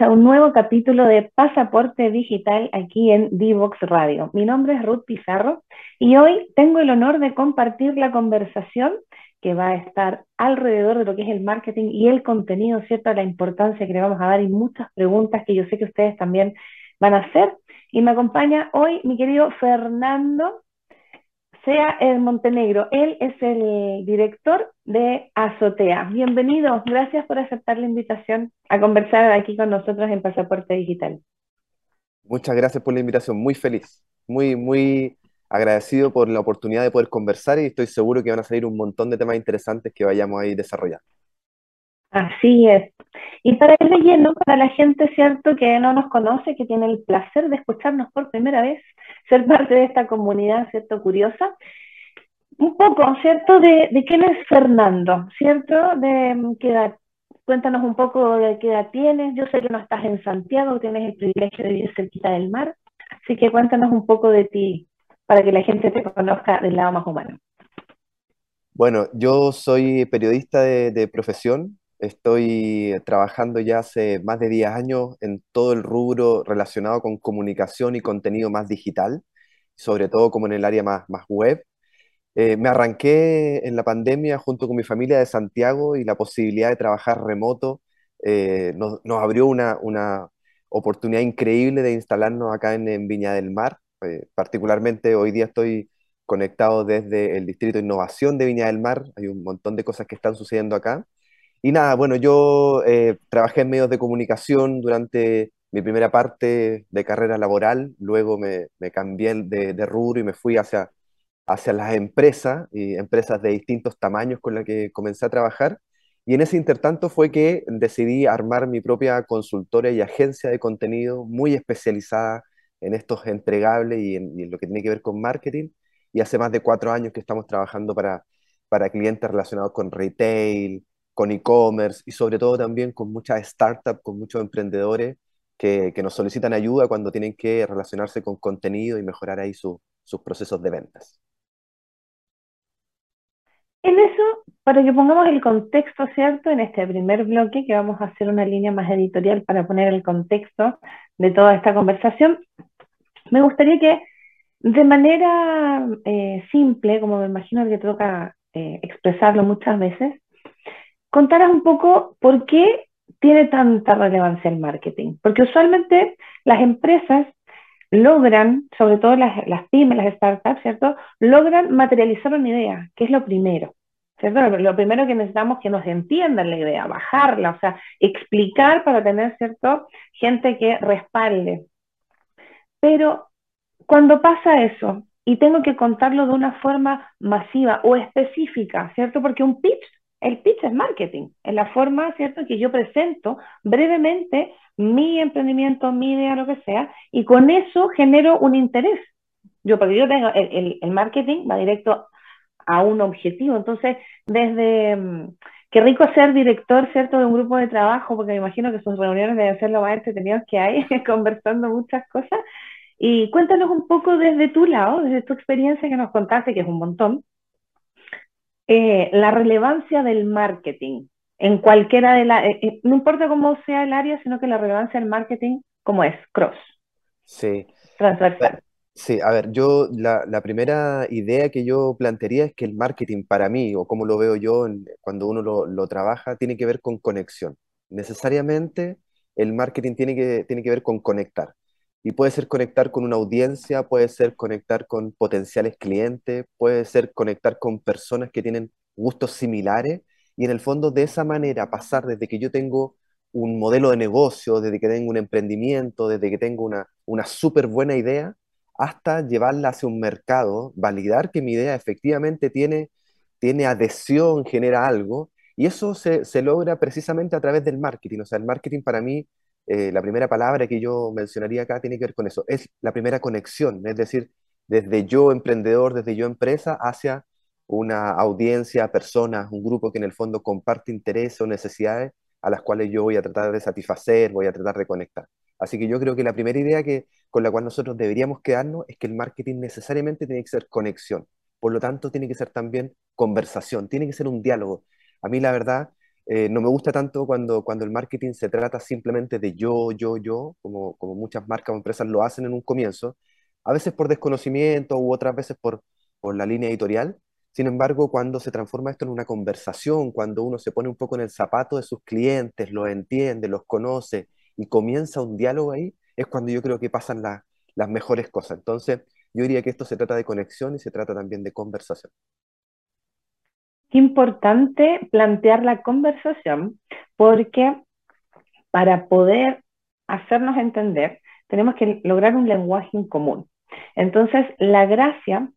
A un nuevo capítulo de Pasaporte Digital aquí en Divox Radio. Mi nombre es Ruth Pizarro y hoy tengo el honor de compartir la conversación que va a estar alrededor de lo que es el marketing y el contenido, ¿cierto? La importancia que le vamos a dar y muchas preguntas que yo sé que ustedes también van a hacer. Y me acompaña hoy mi querido Fernando sea en Montenegro. Él es el director de Azotea. Bienvenido, gracias por aceptar la invitación a conversar aquí con nosotros en Pasaporte Digital. Muchas gracias por la invitación, muy feliz, muy, muy agradecido por la oportunidad de poder conversar y estoy seguro que van a salir un montón de temas interesantes que vayamos a ir desarrollando. Así es. Y para ir leyendo, para la gente, ¿cierto?, que no nos conoce, que tiene el placer de escucharnos por primera vez, ser parte de esta comunidad, ¿cierto?, curiosa. Un poco, ¿cierto?, de, de quién es Fernando, ¿cierto? De mm, qué edad. Cuéntanos un poco de qué edad tienes. Yo sé que no estás en Santiago, tienes el privilegio de vivir cerquita del mar. Así que cuéntanos un poco de ti para que la gente te conozca del lado más humano. Bueno, yo soy periodista de, de profesión, Estoy trabajando ya hace más de 10 años en todo el rubro relacionado con comunicación y contenido más digital, sobre todo como en el área más, más web. Eh, me arranqué en la pandemia junto con mi familia de Santiago y la posibilidad de trabajar remoto eh, nos, abrió una, una, oportunidad increíble de instalarnos acá en, Viña del Mar. Eh, particularmente hoy día estoy conectado desde el Distrito de Innovación de Viña del Mar. Hay un montón de cosas que están sucediendo acá. Y nada, bueno, yo eh, trabajé en medios de comunicación durante mi primera parte de carrera laboral, luego me, me cambié de, de, rubro y me fui hacia, hacia las empresas, y empresas de distintos tamaños con las que comencé a trabajar. Y en ese intertanto fue que decidí armar mi propia consultora y agencia de contenido muy especializada en estos entregables y en, y en lo que tiene que ver con marketing. Y hace más de cuatro años que estamos trabajando para, para clientes relacionados con retail, con e-commerce y sobre todo también con muchas startups, con muchos emprendedores que, que, nos solicitan ayuda cuando tienen que relacionarse con contenido y mejorar ahí sus procesos de ventas. En eso, para que pongamos el contexto, ¿cierto? En este primer bloque, que vamos a hacer una línea más editorial para poner el contexto de toda esta conversación, me gustaría que de manera eh, simple, como me imagino que toca eh, expresarlo muchas veces, contaras un poco por qué tiene tanta relevancia el marketing. Porque usualmente las empresas logran, sobre todo las, pymes, las startups, ¿cierto? Logran materializar una idea, que es lo primero. ¿Cierto? Lo primero que necesitamos es que nos entiendan la idea, bajarla, o sea, explicar para tener, ¿cierto? Gente que respalde. Pero cuando pasa eso y tengo que contarlo de una forma masiva o específica, ¿cierto? Porque un pitch el pitch es marketing, es la forma, ¿cierto?, que yo presento brevemente mi emprendimiento, mi idea, lo que sea, y con eso genero un interés. Yo, porque yo tengo, el, el, marketing va directo a un objetivo, entonces, desde, mm, qué rico ser director, ¿cierto?, de un grupo de trabajo, porque me imagino que sus reuniones deben ser lo más entretenidas que hay, conversando muchas cosas, y cuéntanos un poco desde tu lado, desde tu experiencia que nos contaste, que es un montón, eh, la relevancia del marketing en cualquiera de las, eh, eh, no importa cómo sea el área, sino que la relevancia del marketing, como es, cross. Sí. Transversal. Sí, a ver, yo la, la, primera idea que yo plantearía es que el marketing para mí, o como lo veo yo cuando uno lo, lo, trabaja, tiene que ver con conexión. Necesariamente el marketing tiene que, tiene que ver con conectar. Y puede ser conectar con una audiencia, puede ser conectar con potenciales clientes, puede ser conectar con personas que tienen gustos similares y en el fondo de esa manera pasar desde que yo tengo un modelo de negocio, desde que tengo un emprendimiento, desde que tengo una, una súper buena idea, hasta llevarla hacia un mercado, validar que mi idea efectivamente tiene, tiene adhesión, genera algo, y eso se, se logra precisamente a través del marketing. O sea, el marketing para mí eh, la primera palabra que yo mencionaría acá tiene que ver con eso. Es la primera conexión, es decir, desde yo emprendedor, desde yo empresa, hacia una audiencia, personas, un grupo que en el fondo comparte intereses o necesidades a las cuales yo voy a tratar de satisfacer, voy a tratar de conectar. Así que yo creo que la primera idea que, con la cual nosotros deberíamos quedarnos es que el marketing necesariamente tiene que ser conexión. Por lo tanto, tiene que ser también conversación, tiene que ser un diálogo. A mí la verdad, Eh, no me gusta tanto cuando, cuando el marketing se trata simplemente de yo, yo, yo, como, como muchas marcas o empresas lo hacen en un comienzo, a veces por desconocimiento u otras veces por, por la línea editorial. Sin embargo, cuando se transforma esto en una conversación, cuando uno se pone un poco en el zapato de sus clientes, los entiende, los conoce y comienza un diálogo ahí, es cuando yo creo que pasan las mejores cosas. Entonces, yo diría que esto se trata de conexión y se trata también de conversación. Qué importante plantear la conversación porque para poder hacernos entender tenemos que lograr un lenguaje en común. Entonces, la gracia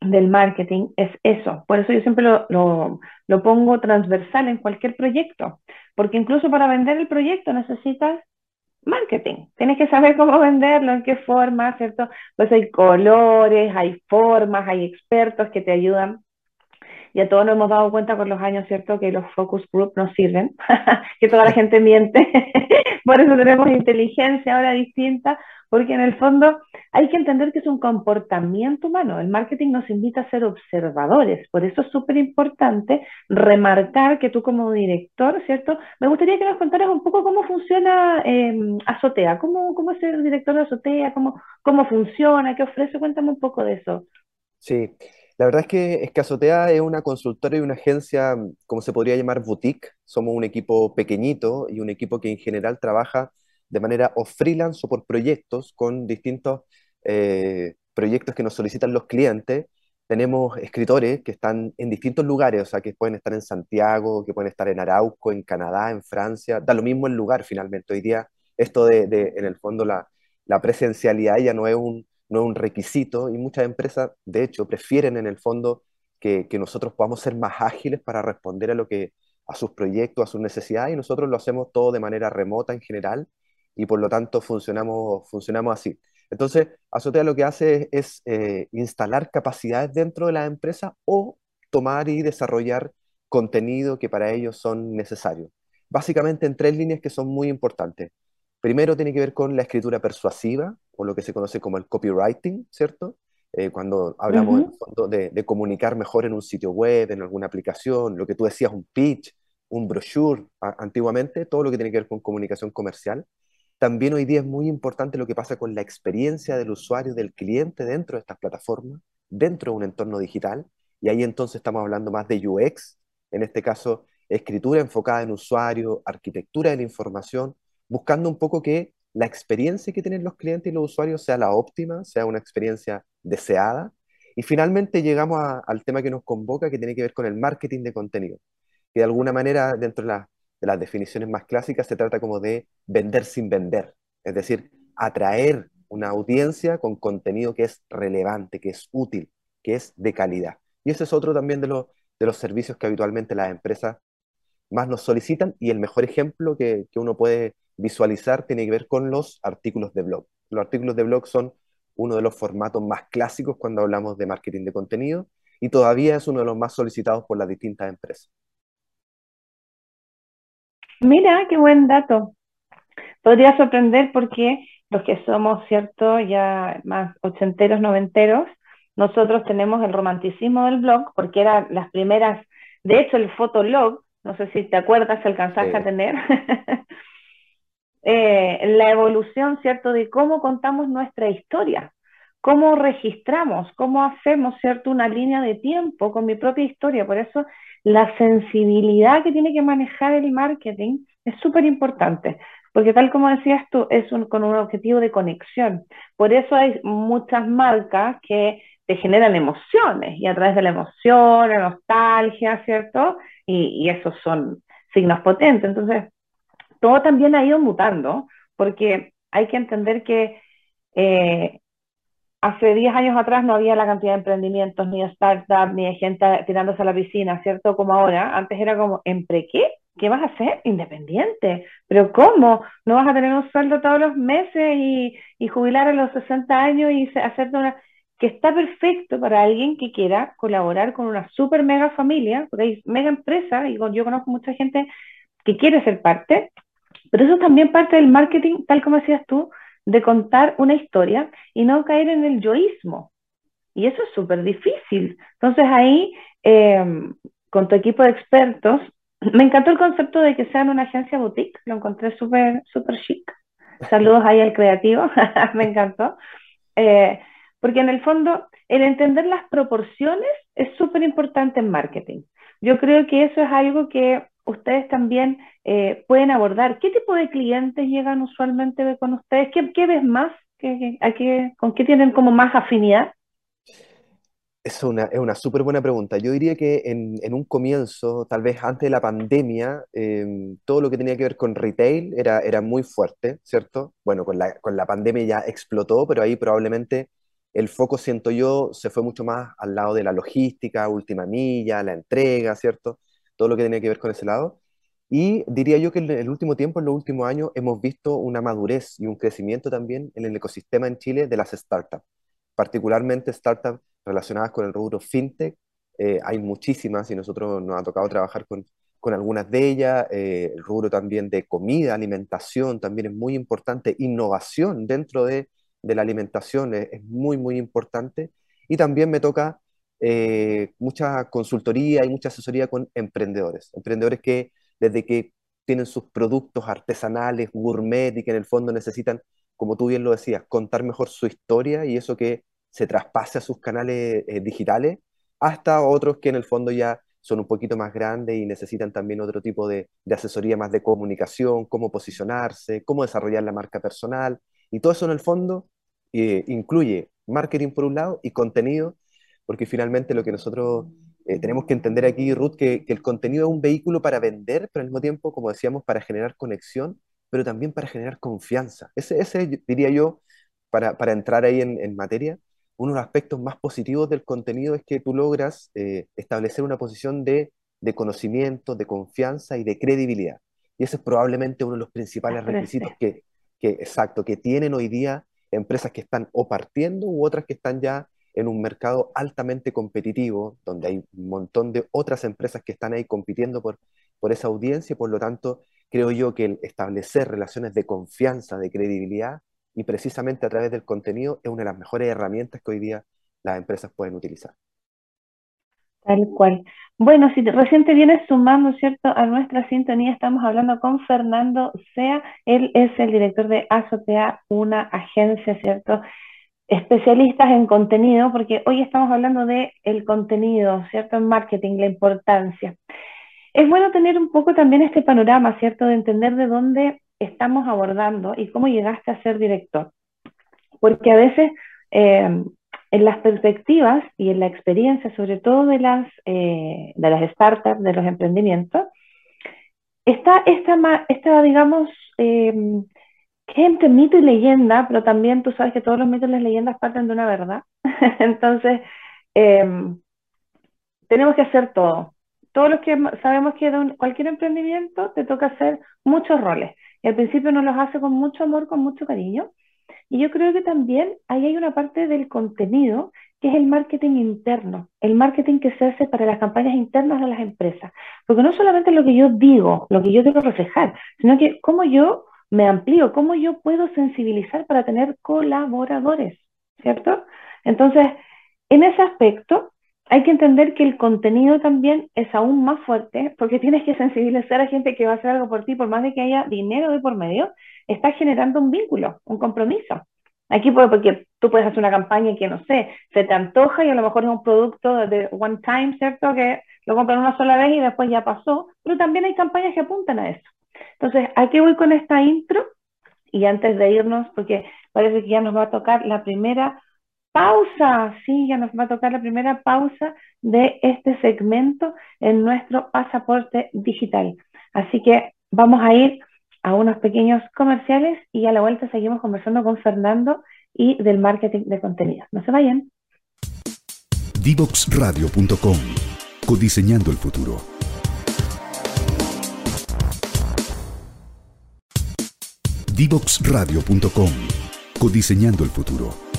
del marketing es eso. Por eso yo siempre lo, lo, pongo transversal en cualquier proyecto, porque incluso para vender el proyecto necesitas marketing. Tienes que saber cómo venderlo, en qué forma, ¿cierto? Pues hay colores, hay formas, hay expertos que te ayudan. Y a todos nos hemos dado cuenta con los años, ¿cierto? Que los focus group no sirven, que toda la gente miente. Por eso tenemos inteligencia ahora distinta, porque en el fondo hay que entender que es un comportamiento humano. El marketing nos invita a ser observadores, por eso es súper importante remarcar que tú como director, ¿cierto? Me gustaría que nos contaras un poco cómo funciona em, Azotea, cómo, cómo es el director de Azotea, cómo, cómo funciona, qué ofrece, cuéntame un poco de eso. Sí, la verdad es que, es que Azotea es una consultora y una agencia, como se podría llamar, boutique. Somos un equipo pequeñito y un equipo que en general trabaja de manera o freelance o por proyectos con distintos eh, proyectos que nos solicitan los clientes. Tenemos escritores que están en distintos lugares, o sea, que pueden estar en Santiago, que pueden estar en Arauco, en Canadá, en Francia, da lo mismo el lugar finalmente. Hoy día esto de, en el fondo, la, la presencialidad ya no es, un, no es un requisito y muchas empresas, de hecho, prefieren en el fondo que, que nosotros podamos ser más ágiles para responder a lo que a sus proyectos, a sus necesidades y nosotros lo hacemos todo de manera remota en general y por lo tanto funcionamos, funcionamos así. Entonces, Azotea lo que hace es, eh, instalar capacidades dentro de la empresa o tomar y desarrollar contenido que para ellos son necesarios. Básicamente en tres líneas que son muy importantes. Primero tiene que ver con la escritura persuasiva, o lo que se conoce como el copywriting, ¿cierto? Eh, cuando hablamos de, de, comunicar mejor en un sitio web, en alguna aplicación, lo que tú decías, un pitch, un brochure, antiguamente, todo lo que tiene que ver con comunicación comercial. También hoy día es muy importante lo que pasa con la experiencia del usuario, del cliente dentro de estas plataformas, dentro de un entorno digital. Y ahí entonces estamos hablando más de UX, en este caso, escritura enfocada en usuario, arquitectura de la información, buscando un poco que la experiencia que tienen los clientes y los usuarios sea la óptima, sea una experiencia deseada. Y finalmente llegamos al tema que nos convoca, que tiene que ver con el marketing de contenido, que de alguna manera dentro de la de las definiciones más clásicas, se trata como de vender sin vender, es decir, atraer una audiencia con contenido que es relevante, que es útil, que es de calidad. Y ese es otro también de, los, de los servicios que habitualmente las empresas más nos solicitan y el mejor ejemplo que, que uno puede visualizar tiene que ver con los artículos de blog. Los artículos de blog son uno de los formatos más clásicos cuando hablamos de marketing de contenido y todavía es uno de los más solicitados por las distintas empresas. Mira, qué buen dato. Podría sorprender porque los que somos, ¿cierto? Ya más ochenteros, noventeros, nosotros tenemos el romanticismo del blog, porque eran las primeras, de hecho el fotolog, no sé si te acuerdas, si alcanzaste a tener, eh, la evolución, ¿cierto? De cómo contamos nuestra historia, cómo registramos, cómo hacemos, ¿cierto? Una línea de tiempo con mi propia historia. Por eso la sensibilidad que tiene que manejar el marketing es súper importante, porque tal como decías tú, es con un objetivo de conexión. Por eso hay muchas marcas que te generan emociones y a través de la emoción, la nostalgia, ¿cierto? Y, esos son signos potentes. Entonces, todo también ha ido mutando, porque hay que entender que eh, hace 10 años atrás no había la cantidad de emprendimientos, ni de startups, ni de gente tirándose a la piscina, ¿cierto? Como ahora. Antes era como, ¿empre qué? ¿Qué vas a hacer? Independiente. ¿Pero cómo? ¿No vas a tener un sueldo todos los meses y, jubilar a los 60 años y hacerte una... que está perfecto para alguien que quiera colaborar con una super mega familia, porque hay mega empresas, y yo conozco mucha gente que quiere ser parte, pero eso es también parte del marketing, tal como decías tú, de contar una historia y no caer en el yoísmo. Y eso es súper difícil. Entonces ahí, em, con tu equipo de expertos, me encantó el concepto de que sean una agencia boutique, lo encontré súper, súper chic. Saludos ahí al creativo, me encantó. Eh, porque en el fondo, el entender las proporciones es súper importante en marketing. Yo creo que eso es algo que ustedes también eh, pueden abordar. ¿Qué tipo de clientes llegan usualmente con ustedes? ¿Qué, ves más? ¿Con qué tienen como más afinidad? Es una, es una súper buena pregunta. Yo diría que en, un comienzo, tal vez antes de la pandemia, em, todo lo que tenía que ver con retail era, era muy fuerte, ¿cierto? Bueno, con la, con la pandemia ya explotó, pero ahí probablemente el foco, siento yo, se fue mucho más al lado de la logística, última milla, la entrega, ¿cierto? Todo lo que tenía que ver con ese lado. Y diría yo que en el último tiempo, en los últimos años, hemos visto una madurez y un crecimiento también en el ecosistema en Chile de las startups, particularmente startups relacionadas con el rubro fintech. Eh, hay muchísimas y nosotros nos ha tocado trabajar con, con algunas de ellas. Eh, el rubro también de comida, alimentación, también es muy importante. Innovación dentro de de la alimentación es, muy, muy importante. Y también me toca eh, mucha consultoría y mucha asesoría con emprendedores. Emprendedores que desde que tienen sus productos artesanales, gourmet y que en el fondo necesitan, como tú bien lo decías, contar mejor su historia y eso que se traspase a sus canales eh, digitales, hasta otros que en el fondo ya son un poquito más grandes y necesitan también otro tipo de, de asesoría más de comunicación, cómo posicionarse, cómo desarrollar la marca personal. Y todo eso en el fondo eh, incluye marketing por un lado y contenido, porque finalmente lo que nosotros eh, tenemos que entender aquí, Ruth, que, que, el contenido es un vehículo para vender, pero al mismo tiempo, como decíamos, para generar conexión, pero también para generar confianza. Ese, ese diría yo, para, para entrar ahí en, en, materia, uno de los aspectos más positivos del contenido es que tú logras eh, establecer una posición de, de conocimiento, de confianza y de credibilidad. Y ese es probablemente uno de los principales requisitos que, que, exacto, que tienen hoy día empresas que están o partiendo u otras que están ya en un mercado altamente competitivo, donde hay un montón de otras empresas que están ahí compitiendo por, por esa audiencia, por lo tanto, creo yo que el establecer relaciones de confianza, de credibilidad, y precisamente a través del contenido es una de las mejores herramientas que hoy día las empresas pueden utilizar. Tal cual. Bueno, si recién te vienes sumando, ¿cierto?, a nuestra sintonía, estamos hablando con Fernando Sea. Él es el director de Azotea, una agencia, ¿cierto?, especialistas en contenido, porque hoy estamos hablando de el contenido, ¿cierto?, en marketing, la importancia. Es bueno tener un poco también este panorama, ¿cierto?, de entender de dónde estamos abordando y cómo llegaste a ser director. Porque a veces eh, en las perspectivas y en la experiencia, sobre todo de las, eh, de las startups, de los emprendimientos, está esta, esta digamos, eh, que entre mito y leyenda, pero también tú sabes que todos los mitos y las leyendas parten de una verdad. Entonces, em, tenemos que hacer todo. Todos los que sabemos que de cualquier emprendimiento te toca hacer muchos roles. Y al principio nos los hace con mucho amor, con mucho cariño, y yo creo que también ahí hay una parte del contenido que es el marketing interno, el marketing que se hace para las campañas internas de las empresas. Porque no solamente lo que yo digo, lo que yo quiero reflejar, sino que cómo yo me amplío, cómo yo puedo sensibilizar para tener colaboradores, ¿cierto? Entonces, en ese aspecto, hay que entender que el contenido también es aún más fuerte porque tienes que sensibilizar a gente que va a hacer algo por ti, por más de que haya dinero de por medio, está generando un vínculo, un compromiso. Aquí porque tú puedes hacer una campaña que, no sé, se te antoja y a lo mejor es un producto de one time, ¿cierto? Que lo compran una sola vez y después ya pasó, pero también hay campañas que apuntan a eso. Entonces, aquí voy con esta intro y antes de irnos, porque parece que ya nos va a tocar la primera pausa, sí, ya nos va a tocar la primera pausa de este segmento en nuestro pasaporte digital. Así que vamos a ir a unos pequeños comerciales y a la vuelta seguimos conversando con Fernando y del marketing de contenido. No se vayan. Divoxradio.com Codiseñando el futuro. Divoxradio.com Codiseñando el futuro.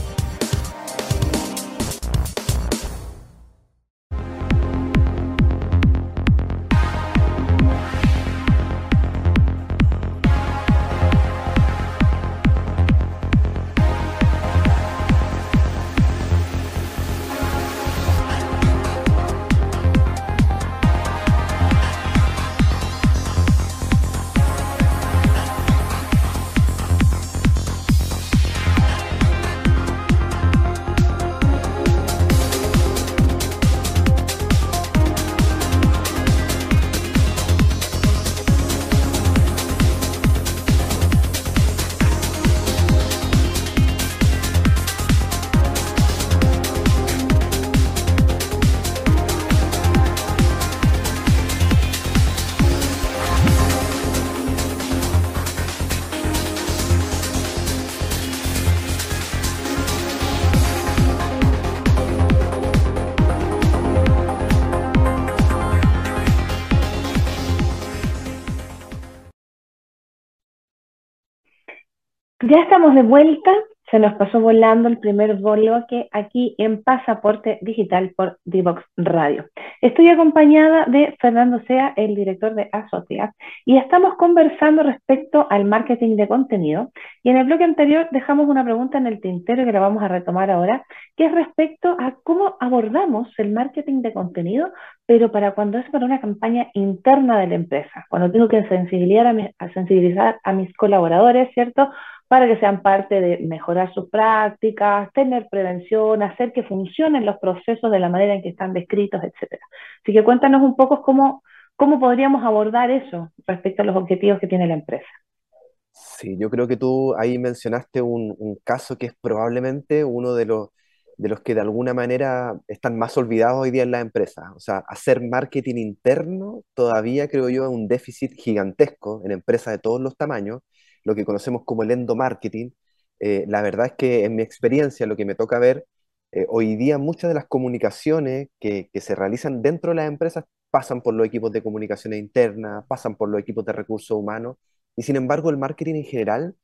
Ya estamos de vuelta se nos pasó volando el primer bloque aquí en Pasaporte Digital por Divox Radio. Estoy acompañada de Fernando Sea, el director de Asocia, y estamos conversando respecto al marketing de contenido. Y en el bloque anterior dejamos una pregunta en el tintero que la vamos a retomar ahora, que es respecto a cómo abordamos el marketing de contenido, pero para cuando es para una campaña interna de la empresa. Cuando tengo que sensibilizar a, a sensibilizar a mis colaboradores, ¿cierto? Para que sean parte de mejorar sus prácticas, tener prevención, hacer que funcionen los procesos de la manera en que están descritos, etc. Así que cuéntanos un poco cómo, cómo podríamos abordar eso respecto a los objetivos que tiene la empresa. Sí, yo creo que tú ahí mencionaste un, un caso que es probablemente uno de los, de los que de alguna manera están más olvidados hoy día en la empresa. O sea, hacer marketing interno todavía creo yo es un déficit gigantesco en empresas de todos los tamaños lo que conocemos como el endomarketing, eh, la verdad es que en mi experiencia, lo que me toca ver, eh, hoy día muchas de las comunicaciones que, se realizan dentro de las empresas pasan por los equipos de comunicaciones internas, pasan por los equipos de recursos humanos, y sin embargo el marketing en general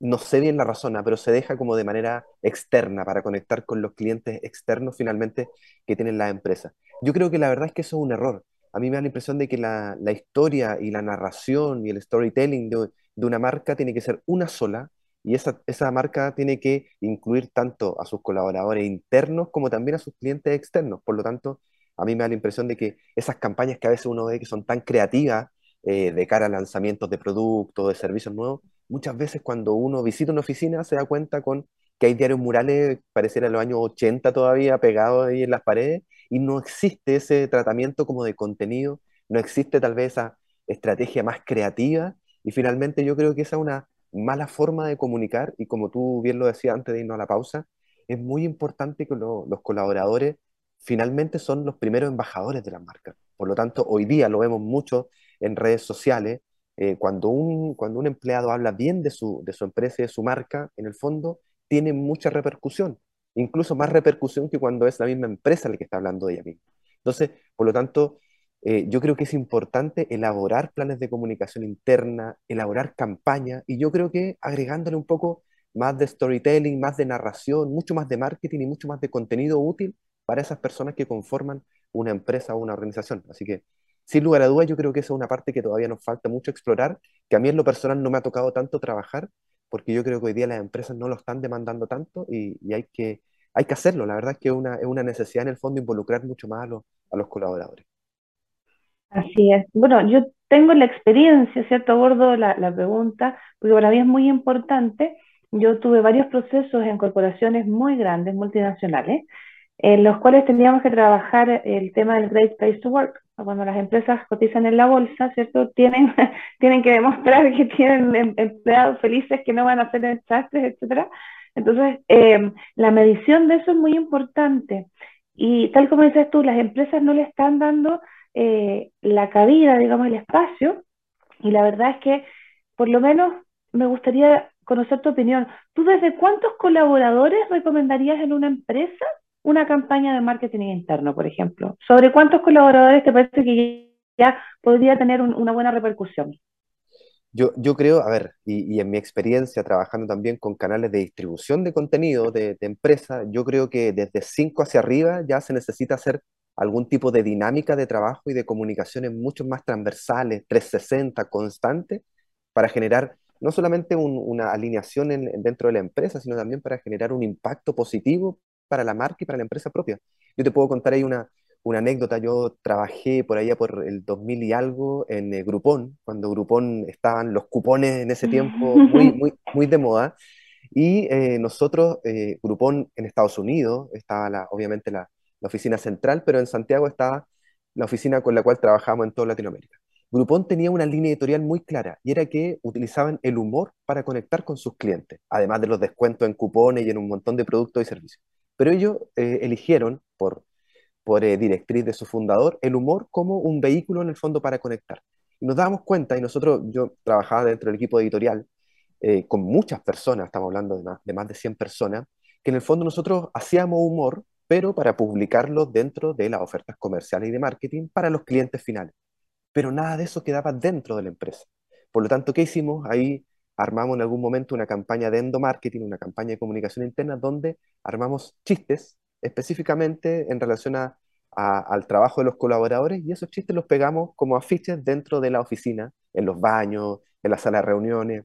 no sé bien la razón, pero se deja como de manera externa para conectar con los clientes externos finalmente que tienen las empresas. Yo creo que la verdad es que eso es un error. A mí me da la impresión de que la, la historia y la narración y el storytelling de, de una marca tiene que ser una sola y esa, esa marca tiene que incluir tanto a sus colaboradores internos como también a sus clientes externos. Por lo tanto, a mí me da la impresión de que esas campañas que a veces uno ve que son tan creativas eh, de cara a lanzamientos de productos, de servicios nuevos, muchas veces cuando uno visita una oficina se da cuenta con que hay diarios murales, pareciera los años 80 todavía, pegados ahí en las paredes, y no existe ese tratamiento como de contenido, no existe tal vez esa estrategia más creativa y finalmente yo creo que esa es una mala forma de comunicar y como tú bien lo decías antes de irnos a la pausa, es muy importante que los colaboradores finalmente son los primeros embajadores de las marcas. Por lo tanto, hoy día lo vemos mucho en redes sociales, eh, cuando, un, cuando un empleado habla bien de su, de su empresa y de su marca, en el fondo tiene mucha repercusión, incluso más repercusión que cuando es la misma empresa la que está hablando de ella misma. Entonces, por lo tanto, eh, yo creo que es importante elaborar planes de comunicación interna, elaborar campañas, y yo creo que agregándole un poco más de storytelling, más de narración, mucho más de marketing y mucho más de contenido útil para esas personas que conforman una empresa o una organización. Así que, sin lugar a dudas, yo creo que esa es una parte que todavía nos falta mucho explorar, que a mí en lo personal no me ha tocado tanto trabajar, porque yo creo que hoy día las empresas no lo están demandando tanto y, hay, que, hay que hacerlo. La verdad es que una, es una necesidad en el fondo involucrar mucho más a los colaboradores. Así es. Bueno, yo tengo la experiencia, ¿cierto? Abordo la, la pregunta, porque para mí es muy importante. Yo tuve varios procesos en corporaciones muy grandes, multinacionales, en los cuales teníamos que trabajar el tema del Great Place to Work. Cuando las empresas cotizan en la bolsa, ¿cierto? Tienen, tienen que demostrar que tienen em, empleados felices que no van a hacer desastres, etcétera. Entonces, em, la medición de eso es muy importante. Y tal como dices tú, las empresas no le están dando eh, la cabida, digamos, el espacio, y la verdad es que por lo menos me gustaría conocer tu opinión. ¿Tú desde cuántos colaboradores recomendarías en una empresa una campaña de marketing interno, por ejemplo? ¿Sobre cuántos colaboradores te parece que ya podría tener una buena repercusión? Yo, yo creo, a ver, y, en mi experiencia trabajando también con canales de distribución de contenido de, de empresa, yo creo que desde 5 hacia arriba ya se necesita hacer algún tipo de dinámica de trabajo y de comunicaciones mucho más transversales, 360, constantes, para generar no solamente una alineación dentro de la empresa, sino también para generar un impacto positivo para la marca y para la empresa propia. Yo te puedo contar ahí una, una anécdota. Yo trabajé por allá por el 2000 y algo en eh, Groupon, cuando Groupon estaban los cupones en ese tiempo muy, muy, muy de moda. Y eh, nosotros, eh, Groupon en Estados Unidos, estaba la, obviamente la, la oficina central, pero en Santiago estaba la oficina con la cual trabajamos en toda Latinoamérica. Groupon tenía una línea editorial muy clara y era que utilizaban el humor para conectar con sus clientes, además de los descuentos en cupones y en un montón de productos y servicios. Pero ellos eh, eligieron, por, por eh, directriz de su fundador, el humor como un vehículo en el fondo para conectar. Y nos dábamos cuenta, y nosotros, yo trabajaba dentro del equipo editorial eh, con muchas personas, estamos hablando de más, de más de 100 personas, que en el fondo nosotros hacíamos humor pero para publicarlo dentro de las ofertas comerciales y de marketing para los clientes finales. Pero nada de eso quedaba dentro de la empresa. Por lo tanto, ¿qué hicimos? Ahí armamos en algún momento una campaña de endomarketing, una campaña de comunicación interna, donde armamos chistes específicamente en relación al trabajo de los colaboradores y esos chistes los pegamos como afiches dentro de la oficina, en los baños, en la sala de reuniones,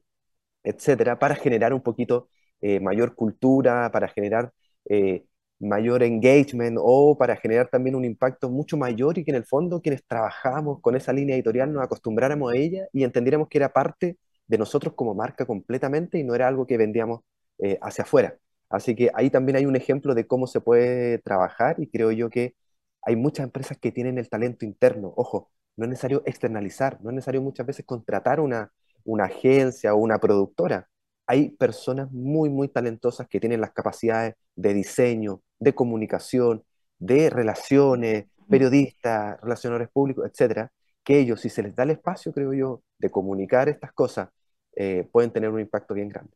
etcétera, para generar un poquito eh, mayor cultura, para generar eh, mayor engagement o para generar también un impacto mucho mayor y que en el fondo quienes trabajamos con esa línea editorial nos acostumbráramos a ella y entendiéramos que era parte de nosotros como marca completamente y no era algo que vendíamos eh, hacia afuera. Así que ahí también hay un ejemplo de cómo se puede trabajar y creo yo que hay muchas empresas que tienen el talento interno. Ojo, no es necesario externalizar, no es necesario muchas veces contratar una, una agencia o una productora. Hay personas muy, muy talentosas que tienen las capacidades de diseño, de comunicación, de relaciones, periodistas, relacionadores públicos, etcétera, que ellos, si se les da el espacio, creo yo, de comunicar estas cosas, eh, pueden tener un impacto bien grande.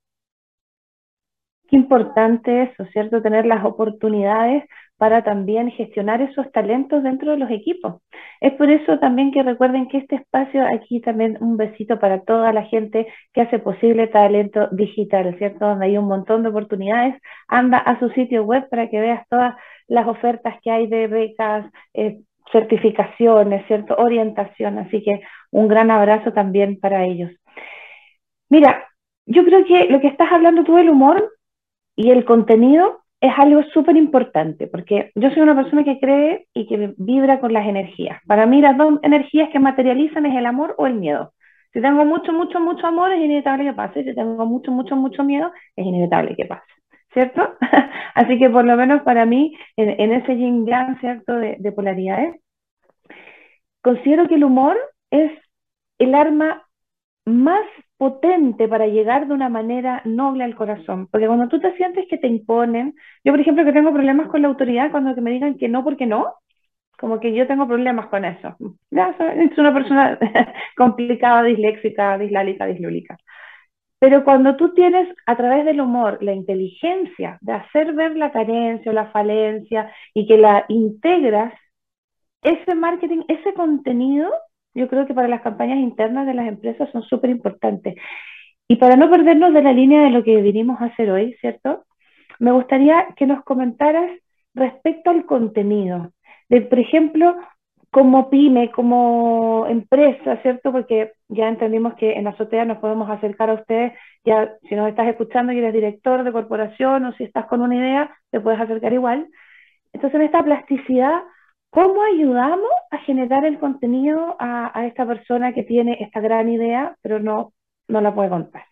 Qué importante eso, ¿cierto? Tener las oportunidades para también gestionar esos talentos dentro de los equipos. Es por eso también que recuerden que este espacio, aquí también un besito para toda la gente que hace posible talento digital, ¿cierto? Donde hay un montón de oportunidades. Anda a su sitio web para que veas todas las ofertas que hay de becas, eh, certificaciones, ¿cierto? Orientación. Así que un gran abrazo también para ellos. Mira, yo creo que lo que estás hablando tú del humor y el contenido es algo súper importante, porque yo soy una persona que cree y que vibra con las energías. Para mí las dos energías que materializan es el amor o el miedo. Si tengo mucho, mucho, mucho amor, es inevitable que pase. Si tengo mucho, mucho, mucho miedo, es inevitable que pase. ¿Cierto? Así que por lo menos para mí, en, ese yin yang, ¿cierto? De, de polaridades, considero que el humor es el arma más potente para llegar de una manera noble al corazón. Porque cuando tú te sientes que te imponen, yo por ejemplo que tengo problemas con la autoridad, cuando que me digan que no porque no, como que yo tengo problemas con eso. Ya, es una persona complicada, disléxica, dislálica, dislúlica. Pero cuando tú tienes a través del humor la inteligencia de hacer ver la carencia o la falencia y que la integras, ese marketing, ese contenido yo creo que para las campañas internas de las empresas son súper importantes. Y para no perdernos de la línea de lo que vinimos a hacer hoy, ¿cierto? Me gustaría que nos comentaras respecto al contenido. De, por ejemplo, como pyme, como empresa, ¿cierto? Porque ya entendimos que en Azotea nos podemos acercar a ustedes, ya si nos estás escuchando y eres director de corporación o si estás con una idea, te puedes acercar igual. Entonces, en esta plasticidad, ¿Cómo ayudamos a generar el contenido a, esta persona que tiene esta gran idea, pero no, no la puede contar?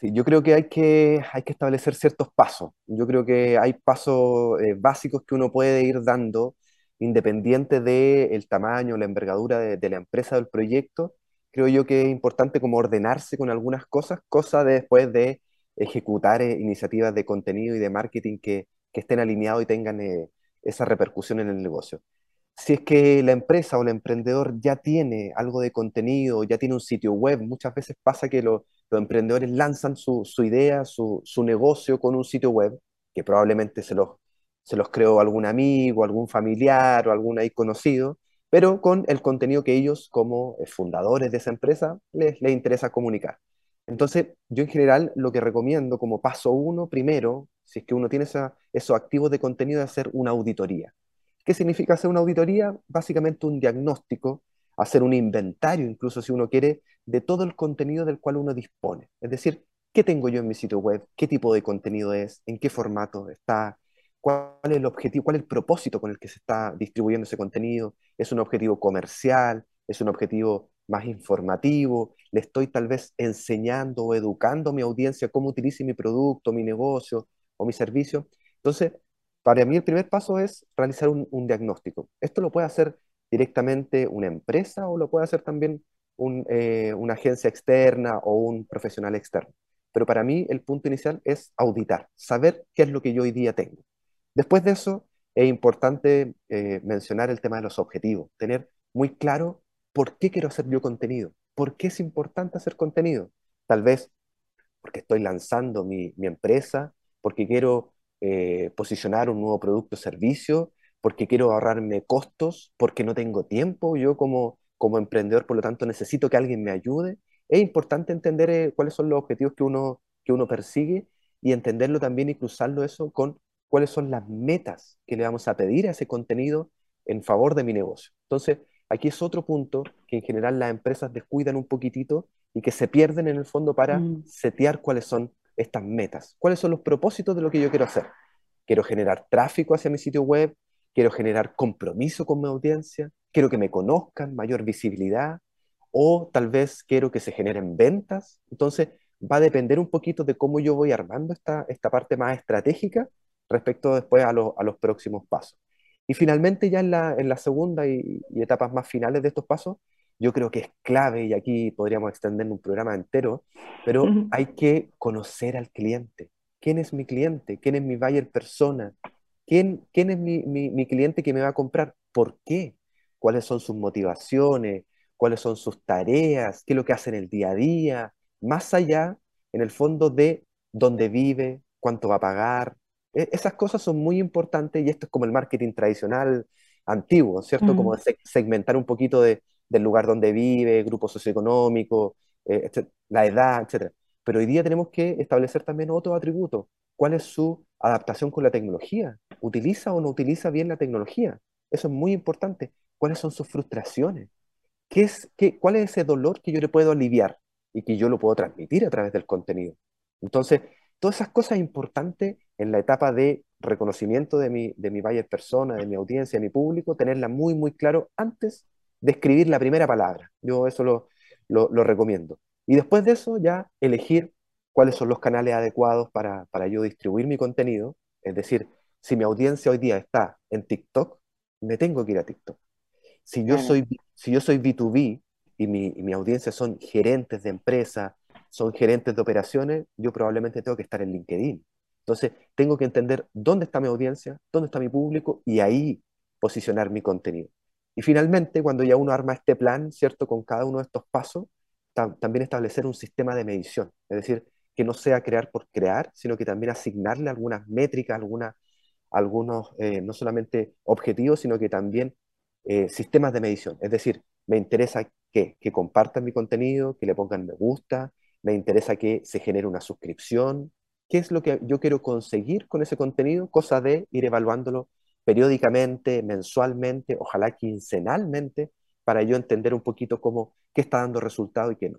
Sí, yo creo que hay que, hay que establecer ciertos pasos. Yo creo que hay pasos eh, básicos que uno puede ir dando independiente del tamaño, la envergadura de, la empresa o del proyecto. Creo yo que es importante como ordenarse con algunas cosas, cosas después de ejecutar eh, iniciativas de contenido y de marketing que, que estén alineados y tengan eh, esa repercusión en el negocio. Si es que la empresa o el emprendedor ya tiene algo de contenido, ya tiene un sitio web, muchas veces pasa que los emprendedores lanzan su, idea, su, negocio con un sitio web, que probablemente se los, se los creó algún amigo, algún familiar o algún ahí conocido, pero con el contenido que ellos como eh, fundadores de esa empresa les, les interesa comunicar. Entonces, yo en general lo que recomiendo como paso uno, primero, si es que uno tiene esos activos de contenido, es hacer una auditoría. ¿Qué significa hacer una auditoría? Básicamente un diagnóstico, hacer un inventario, incluso si uno quiere, de todo el contenido del cual uno dispone. Es decir, ¿qué tengo yo en mi sitio web? ¿Qué tipo de contenido es? ¿En qué formato está? ¿Cuál es el objetivo? ¿Cuál es el propósito con el que se está distribuyendo ese contenido? ¿Es un objetivo comercial? ¿Es un objetivo más informativo, le estoy tal vez enseñando o educando a mi audiencia cómo utilice mi producto, mi negocio o mi servicio. Entonces, para mí el primer paso es realizar un, diagnóstico. Esto lo puede hacer directamente una empresa o lo puede hacer también eh, una agencia externa o un profesional externo. Pero para mí el punto inicial es auditar, saber qué es lo que yo hoy día tengo. Después de eso, es importante eh, mencionar el tema de los objetivos, tener muy claro ¿por qué quiero hacer yo contenido? ¿Por qué es importante hacer contenido? Tal vez porque estoy lanzando mi, empresa, porque quiero eh, posicionar un nuevo producto o servicio, porque quiero ahorrarme costos, porque no tengo tiempo, yo como, como emprendedor, por lo tanto, necesito que alguien me ayude. es importante entender eh, cuáles son los objetivos que uno, que uno persigue y entenderlo también y cruzarlo eso con cuáles son las metas que le vamos a pedir a ese contenido en favor de mi negocio. Entonces, aquí es otro punto que en general las empresas descuidan un poquitito y que se pierden en el fondo para mm. setear cuáles son estas metas, cuáles son los propósitos de lo que yo quiero hacer. Quiero generar tráfico hacia mi sitio web, quiero generar compromiso con mi audiencia, quiero que me conozcan, mayor visibilidad, o tal vez quiero que se generen ventas. Entonces, va a depender un poquito de cómo yo voy armando esta, esta parte más estratégica respecto después a, a los próximos pasos. Y finalmente, ya en la, en la segunda y, etapas más finales de estos pasos, yo creo que es clave, y aquí podríamos extender un programa entero, pero hay que conocer al cliente. ¿Quién es mi cliente? ¿Quién es mi buyer persona? ¿Quién, quién es mi, mi, mi cliente que me va a comprar? ¿Por qué? ¿Cuáles son sus motivaciones? ¿Cuáles son sus tareas? ¿Qué es lo que hace en el día a día? Más allá, en el fondo, de dónde vive, cuánto va a pagar, e, esas cosas son muy importantes y esto es como el marketing tradicional antiguo, ¿cierto? Como segmentar un poquito de, del lugar donde vive, grupo socioeconómico, eh, la edad, etc. Pero hoy día tenemos que establecer también otro atributo. ¿Cuál es su adaptación con la tecnología? ¿Utiliza o no utiliza bien la tecnología? Eso es muy importante. ¿Cuáles son sus frustraciones? ¿Qué es, qué, ¿Cuál es ese dolor que yo le puedo aliviar y que yo lo puedo transmitir a través del contenido? Entonces, todas esas cosas importantes en la etapa de reconocimiento de mi, de mi buyer persona, de mi audiencia, de mi público, tenerla muy, muy claro antes de escribir la primera palabra. Yo eso lo, lo, recomiendo. Y después de eso ya elegir cuáles son los canales adecuados para, para yo distribuir mi contenido. Es decir, si mi audiencia hoy día está en TikTok, me tengo que ir a TikTok. Si yo, soy, si yo soy B2B y mi, y mi audiencia son gerentes de empresa, son gerentes de operaciones, yo probablemente tengo que estar en LinkedIn. Entonces, tengo que entender dónde está mi audiencia, dónde está mi público y ahí posicionar mi contenido. Y finalmente, cuando ya uno arma este plan, ¿cierto? Con cada uno de estos pasos, también establecer un sistema de medición. Es decir, que no sea crear por crear, sino que también asignarle algunas métricas, algunas, algunos, eh, no solamente objetivos, sino que también eh, sistemas de medición. Es decir, me interesa que, que compartan mi contenido, que le pongan me gusta, me interesa que se genere una suscripción, qué es lo que yo quiero conseguir con ese contenido, cosa de ir evaluándolo periódicamente, mensualmente, ojalá quincenalmente, para yo entender un poquito cómo, qué está dando resultado y qué no.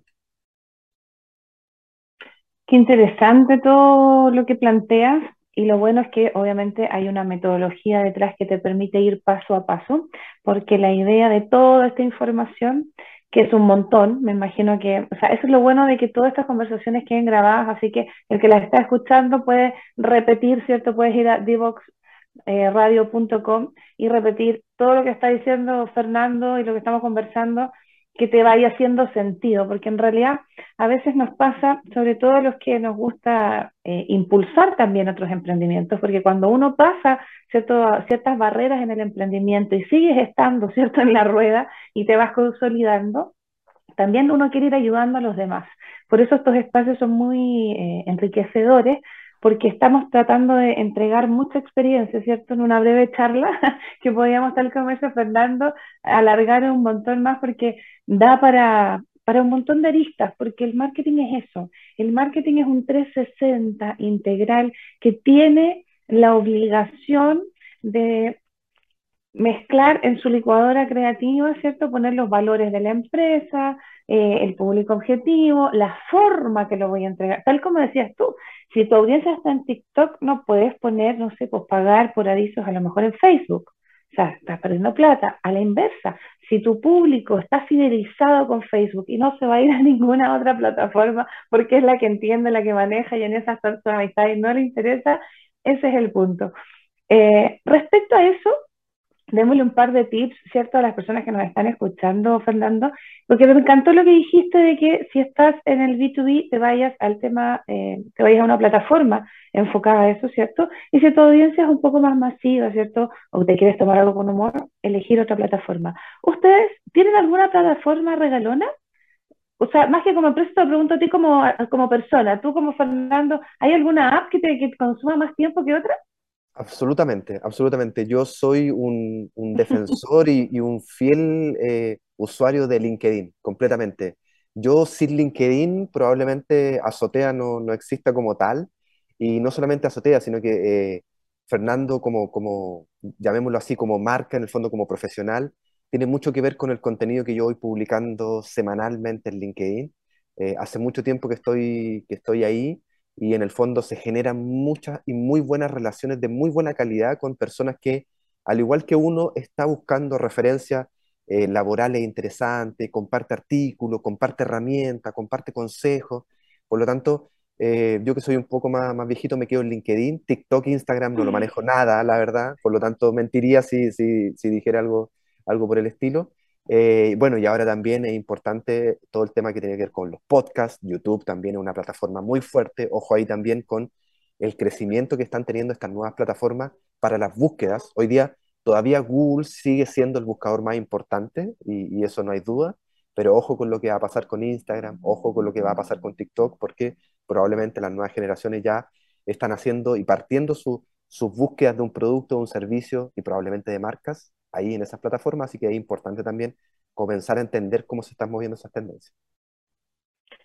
Qué interesante todo lo que planteas y lo bueno es que obviamente hay una metodología detrás que te permite ir paso a paso, porque la idea de toda esta información que es un montón, me imagino que, o sea, eso es lo bueno de que todas estas conversaciones queden grabadas, así que el que las está escuchando puede repetir, ¿cierto? Puedes ir a divoxradio.com eh, y repetir todo lo que está diciendo Fernando y lo que estamos conversando que te vaya haciendo sentido, porque en realidad a veces nos pasa, sobre todo a los que nos gusta eh, impulsar también otros emprendimientos, porque cuando uno pasa ciertas barreras en el emprendimiento y sigues estando cierto en la rueda y te vas consolidando, también uno quiere ir ayudando a los demás. Por eso estos espacios son muy eh, enriquecedores, porque estamos tratando de entregar mucha experiencia, ¿cierto? En una breve charla que podíamos, tal como eso, Fernando, alargar un montón más porque da para, para un montón de aristas, porque el marketing es eso. El marketing es un 360 integral que tiene la obligación de mezclar en su licuadora creativa, ¿cierto? Poner los valores de la empresa, eh, el público objetivo, la forma que lo voy a entregar. Tal como decías tú, si tu audiencia está en TikTok, no puedes poner, no sé, pues pagar por avisos a lo mejor en Facebook. O sea, estás perdiendo plata. A la inversa, si tu público está fidelizado con Facebook y no se va a ir a ninguna otra plataforma porque es la que entiende, la que maneja y en esas está y no le interesa, ese es el punto. Eh, respecto a eso, démosle un par de tips, ¿cierto?, a las personas que nos están escuchando, Fernando, porque me encantó lo que dijiste de que si estás en el B2B, te vayas al tema, eh, te vayas a una plataforma enfocada a eso, ¿cierto? Y si tu audiencia es un poco más masiva, ¿cierto?, o te quieres tomar algo con humor, elegir otra plataforma. ¿Ustedes tienen alguna plataforma regalona? O sea, más que como empresa, te pregunto a ti como, como persona, tú como Fernando, ¿hay alguna app que te que consuma más tiempo que otra? Absolutamente, absolutamente. Yo soy un, defensor y, un fiel eh, usuario de LinkedIn, completamente. Yo sin LinkedIn probablemente Azotea no, no exista como tal, y no solamente Azotea, sino que eh, Fernando como, como, llamémoslo así, como marca, en el fondo como profesional, tiene mucho que ver con el contenido que yo voy publicando semanalmente en LinkedIn. Eh, hace mucho tiempo que estoy, que estoy ahí y en el fondo se generan muchas y muy buenas relaciones de muy buena calidad con personas que, al igual que uno, está buscando referencias eh, laborales interesantes, comparte artículos, comparte herramientas, comparte consejos. Por lo tanto, eh, yo que soy un poco más, más viejito me quedo en LinkedIn, TikTok, Instagram no lo manejo nada, la verdad. Por lo tanto, mentiría si, si, si dijera algo, algo por el estilo. Eh, bueno, y ahora también es importante todo el tema que tiene que ver con los podcasts. YouTube también es una plataforma muy fuerte. Ojo ahí también con el crecimiento que están teniendo estas nuevas plataformas para las búsquedas. Hoy día todavía Google sigue siendo el buscador más importante y, eso no hay duda, pero ojo con lo que va a pasar con Instagram, ojo con lo que va a pasar con TikTok, porque probablemente las nuevas generaciones ya están haciendo y partiendo sus búsquedas de un producto, de un servicio y probablemente de marcas ahí en esas plataformas, así que es importante también comenzar a entender cómo se están moviendo esas tendencias.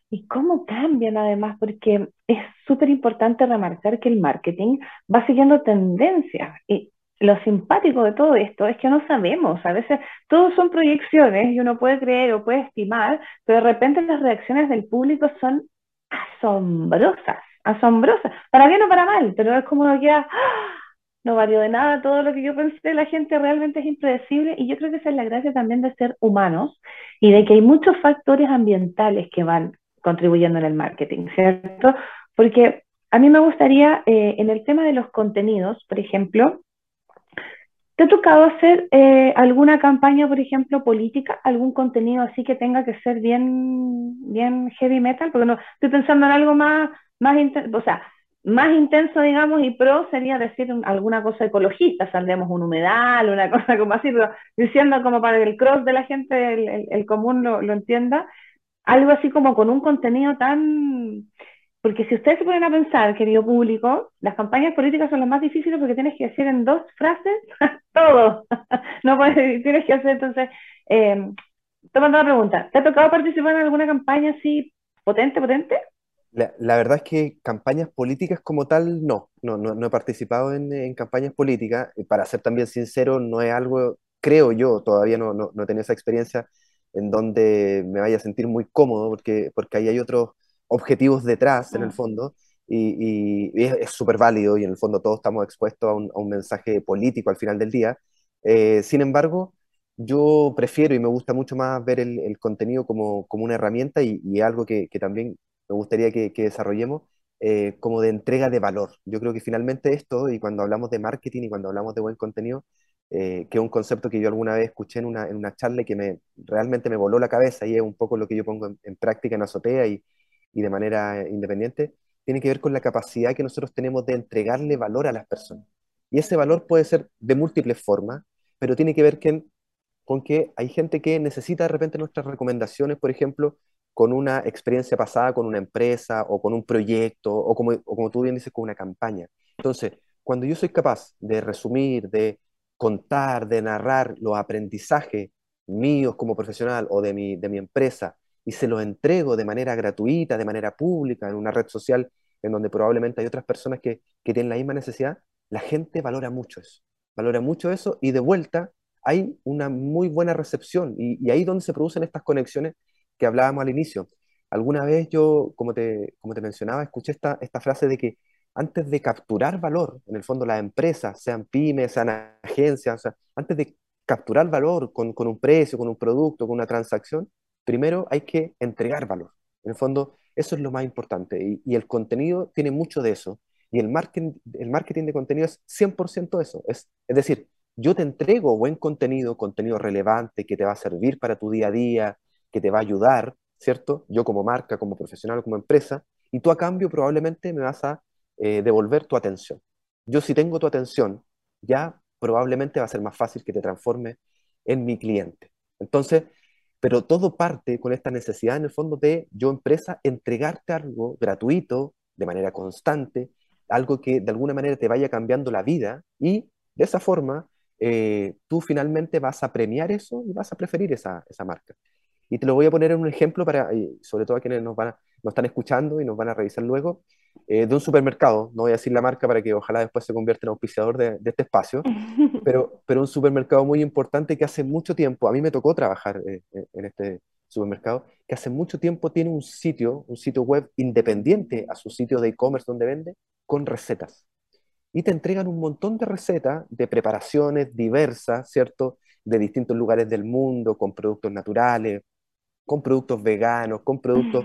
Y cómo cambian además, porque es súper importante remarcar que el marketing va siguiendo tendencias. Y lo simpático de todo esto es que no sabemos, a veces todos son proyecciones y uno puede creer o puede estimar, pero de repente las reacciones del público son asombrosas, asombrosas, para bien o para mal, pero es como que ¡ah! No varió de nada, todo lo que yo pensé, la gente realmente es impredecible y yo creo que esa es la gracia también de ser humanos y de que hay muchos factores ambientales que van contribuyendo en el marketing, ¿cierto? Porque a mí me gustaría, eh, en el tema de los contenidos, por ejemplo, ¿te ha tocado hacer eh, alguna campaña, por ejemplo, política, algún contenido así que tenga que ser bien, bien heavy metal? Porque no, estoy pensando en algo más, más o sea, más intenso, digamos, y pro sería decir alguna cosa ecologista, saldremos un humedal, una cosa como así, pero diciendo como para que el cross de la gente, el, común lo, entienda, algo así como con un contenido tan... Porque si ustedes se ponen a pensar, querido público, las campañas políticas son las más difíciles porque tienes que decir en dos frases todo. no puedes, tienes que hacer entonces... Eh, tomando la pregunta, ¿te ha tocado participar en alguna campaña así potente, potente? La, verdad es que campañas políticas como tal, no, no, no, he participado en, campañas políticas. Para ser también sincero, no es algo, creo yo, todavía no, no, no esa experiencia en donde me vaya a sentir muy cómodo, porque, porque ahí hay otros objetivos detrás, en el fondo, y, es súper válido, y en el fondo todos estamos expuestos a un, mensaje político al final del día. Eh, sin embargo, yo prefiero y me gusta mucho más ver el, contenido como, como, una herramienta y, y algo que, que, también me gustaría que, desarrollemos eh, como de entrega de valor. Yo creo que finalmente esto, y cuando hablamos de marketing y cuando hablamos de buen contenido, eh, que es un concepto que yo alguna vez escuché en una, en una charla que me, realmente me voló la cabeza y es un poco lo que yo pongo en, práctica en Azotea y, y, de manera independiente, tiene que ver con la capacidad que nosotros tenemos de entregarle valor a las personas. Y ese valor puede ser de múltiples formas, pero tiene que ver con que hay gente que necesita de repente nuestras recomendaciones, por ejemplo, con una experiencia pasada con una empresa o con un proyecto o como, como tú bien dices, con una campaña. Entonces, cuando yo soy capaz de resumir, de contar, de narrar los aprendizajes míos como profesional o de mi, de mi empresa y se los entrego de manera gratuita, de manera pública, en una red social en donde probablemente hay otras personas que, que tienen la misma necesidad, la gente valora mucho eso. Valora mucho eso y de vuelta hay una muy buena recepción y, y ahí donde se producen estas conexiones que hablábamos al inicio. Alguna vez yo, como te, como te mencionaba, escuché esta, esta frase de que antes de capturar valor, en el fondo las empresas, sean pymes, sean agencias, antes de capturar valor con, con, un precio, con un producto, con una transacción, primero hay que entregar valor. En el fondo, eso es lo más importante y, el contenido tiene mucho de eso. Y el marketing, el marketing de contenido es 100% eso. Es, es decir, yo te entrego buen contenido, contenido relevante que te va a servir para tu día a día, que te va a ayudar, ¿cierto? Yo como marca, como profesional, como empresa, y tú a cambio probablemente me vas a eh, devolver tu atención. Yo si tengo tu atención, ya probablemente va a ser más fácil que te transforme en mi cliente. Entonces, pero todo parte con esta necesidad en el fondo de yo empresa entregarte algo gratuito, de manera constante, algo que de alguna manera te vaya cambiando la vida y de esa forma eh, tú finalmente vas a premiar eso y vas a preferir esa, esa marca. Y te lo voy a poner en un ejemplo para, sobre todo a quienes nos, van nos están escuchando y nos van a revisar luego, eh, de un supermercado, no voy a decir la marca para que ojalá después se convierta en auspiciador de, este espacio, pero, pero un supermercado muy importante que hace mucho tiempo, a mí me tocó trabajar eh, eh, en este supermercado, que hace mucho tiempo tiene un sitio, un sitio web independiente a su sitio de e-commerce donde vende, con recetas. Y te entregan un montón de recetas de preparaciones diversas, ¿cierto? De distintos lugares del mundo, con productos naturales, con productos veganos, con productos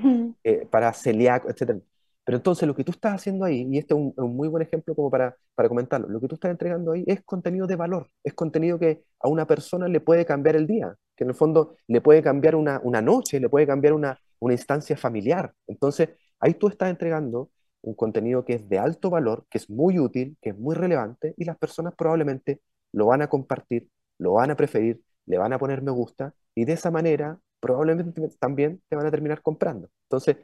para celíacos, etc. Pero entonces lo que tú estás haciendo ahí, y este es un, muy buen ejemplo como para, para comentarlo, lo que tú estás entregando ahí es contenido de valor, es contenido que a una persona le puede cambiar el día, que en el fondo le puede cambiar una, una noche, le puede cambiar una, una instancia familiar. Entonces ahí tú estás entregando un contenido que es de alto valor, que es muy útil, que es muy relevante, y las personas probablemente lo van a compartir, lo van a preferir, le van a poner me gusta, y de esa manera probablemente también te van a terminar comprando. Entonces,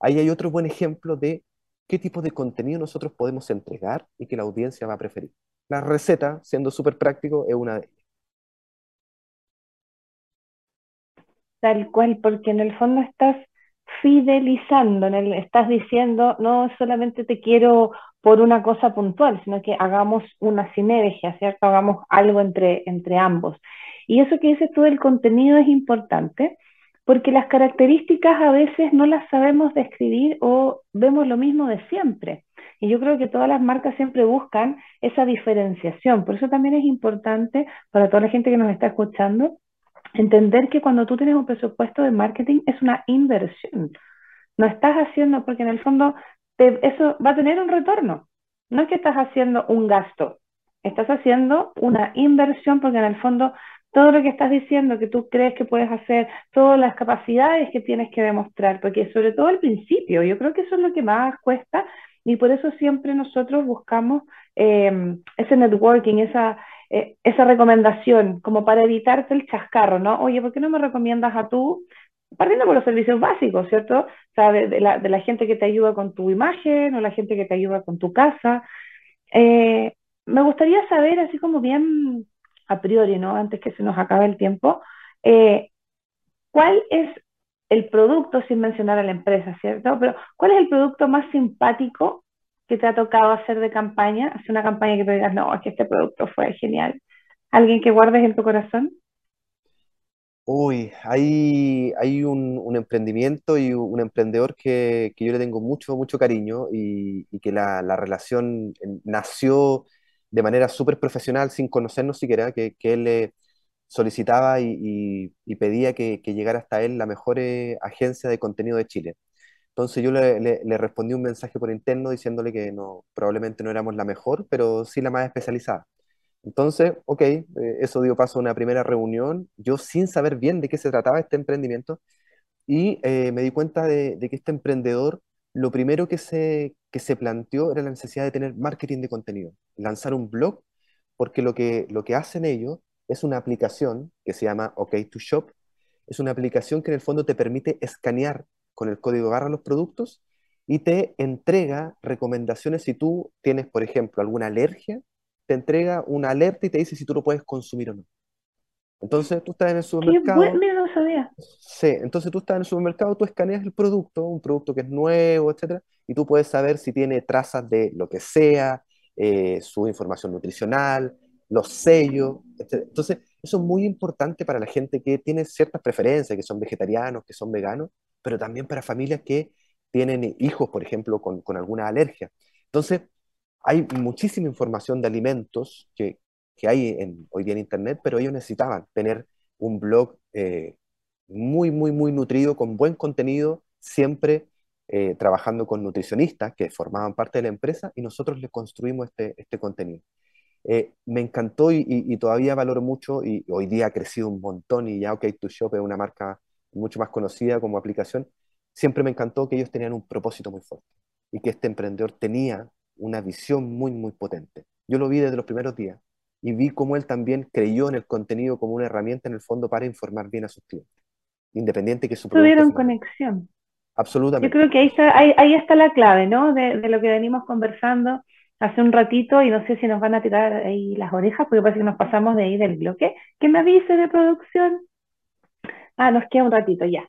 Ahí hay otro buen ejemplo de qué tipo de contenido nosotros podemos entregar y que la audiencia va a preferir. La receta, siendo súper práctico, es una de ellas. Tal cual, porque en el fondo estás fidelizando, en estás diciendo, no solamente te quiero por una cosa puntual, sino que hagamos una sinergia, ¿cierto? Hagamos algo entre, entre ambos. Y eso que dices tú del contenido es importante, porque las características a veces no las sabemos describir o vemos lo mismo de siempre. Y yo creo que todas las marcas siempre buscan esa diferenciación. Por eso también es importante para toda la gente que nos está escuchando entender que cuando tú tienes un presupuesto de marketing es una inversión. No estás haciendo, porque en el fondo eso va a tener un retorno. No es que estás haciendo un gasto, estás haciendo una inversión porque en el fondo todo lo que estás diciendo que tú crees que puedes hacer, todas las capacidades que tienes que demostrar, porque sobre todo al principio, yo creo que eso es lo que más cuesta y por eso siempre nosotros buscamos em, ese networking, esa, eh, esa recomendación, como para evitarte el chascarro, ¿no? Oye, ¿por qué no me recomiendas a tú? Partiendo por los servicios básicos, ¿cierto? O sea, de, la, de la, gente que te ayuda con tu imagen o la gente que te ayuda con tu casa. Eh, me gustaría saber, así como bien a priori, ¿no? Antes que se nos acabe el tiempo, eh, ¿cuál es el producto, sin mencionar a la empresa, ¿cierto? Pero ¿cuál es el producto más simpático que te ha tocado hacer de campaña? Hacer una campaña que te digas, no, es que este producto fue genial. ¿Alguien que guardes en tu corazón? Uy, hay, hay un, emprendimiento y un emprendedor que, yo le tengo mucho, mucho cariño y, que la, relación nació de manera súper profesional, sin conocernos siquiera, que, que él le solicitaba y, pedía que, llegara hasta él la mejor eh, agencia de contenido de Chile. Entonces yo le, le, respondí un mensaje por interno diciéndole que no, probablemente no éramos la mejor, pero sí la más especializada. Entonces, ok, eh, eso dio paso a una primera reunión, yo sin saber bien de qué se trataba este emprendimiento, y eh, me di cuenta de, de, que este emprendedor lo primero que se, que se planteó era la necesidad de tener marketing de contenido, lanzar un blog, porque lo que, lo que hacen ellos es una aplicación que se llama OK to Shop, es una aplicación que en el fondo te permite escanear con el código barra los productos y te entrega recomendaciones si tú tienes, por ejemplo, alguna alergia, te entrega una alerta y te dice si tú lo puedes consumir o no. Entonces tú estás en el supermercado. Qué bueno, no sabía. Sí, entonces tú estás en el supermercado, tú escaneas el producto, un producto que es nuevo, etcétera, y tú puedes saber si tiene trazas de lo que sea, eh, su información nutricional, los sellos. Entonces, eso es muy importante para la gente que tiene ciertas preferencias, que son vegetarianos, que son veganos, pero también para familias que tienen hijos, por ejemplo, con, con alguna alergia. Entonces, hay muchísima información de alimentos que, que hay en, hoy día en Internet, pero ellos necesitaban tener un blog eh, muy, muy, muy nutrido, con buen contenido, siempre eh, trabajando con nutricionistas que formaban parte de la empresa y nosotros les construimos este, este contenido. Eh, me encantó y, todavía valoro mucho y hoy día ha crecido un montón y ya OK2Shop es una marca mucho más conocida como aplicación. Siempre me encantó que ellos tenían un propósito muy fuerte y que este emprendedor tenía una visión muy, muy potente. Yo lo vi desde los primeros días y vi cómo él también creyó en el contenido como una herramienta en el fondo para informar bien a sus clientes, independiente que su Tuvieron conexión. Absolutamente. Yo creo que ahí está, ahí, está la clave, ¿no? De, lo que venimos conversando hace un ratito y no sé si nos van a tirar ahí las orejas porque parece que nos pasamos de ahí del bloque. Que me avise de producción. Ah, nos queda un ratito, ya.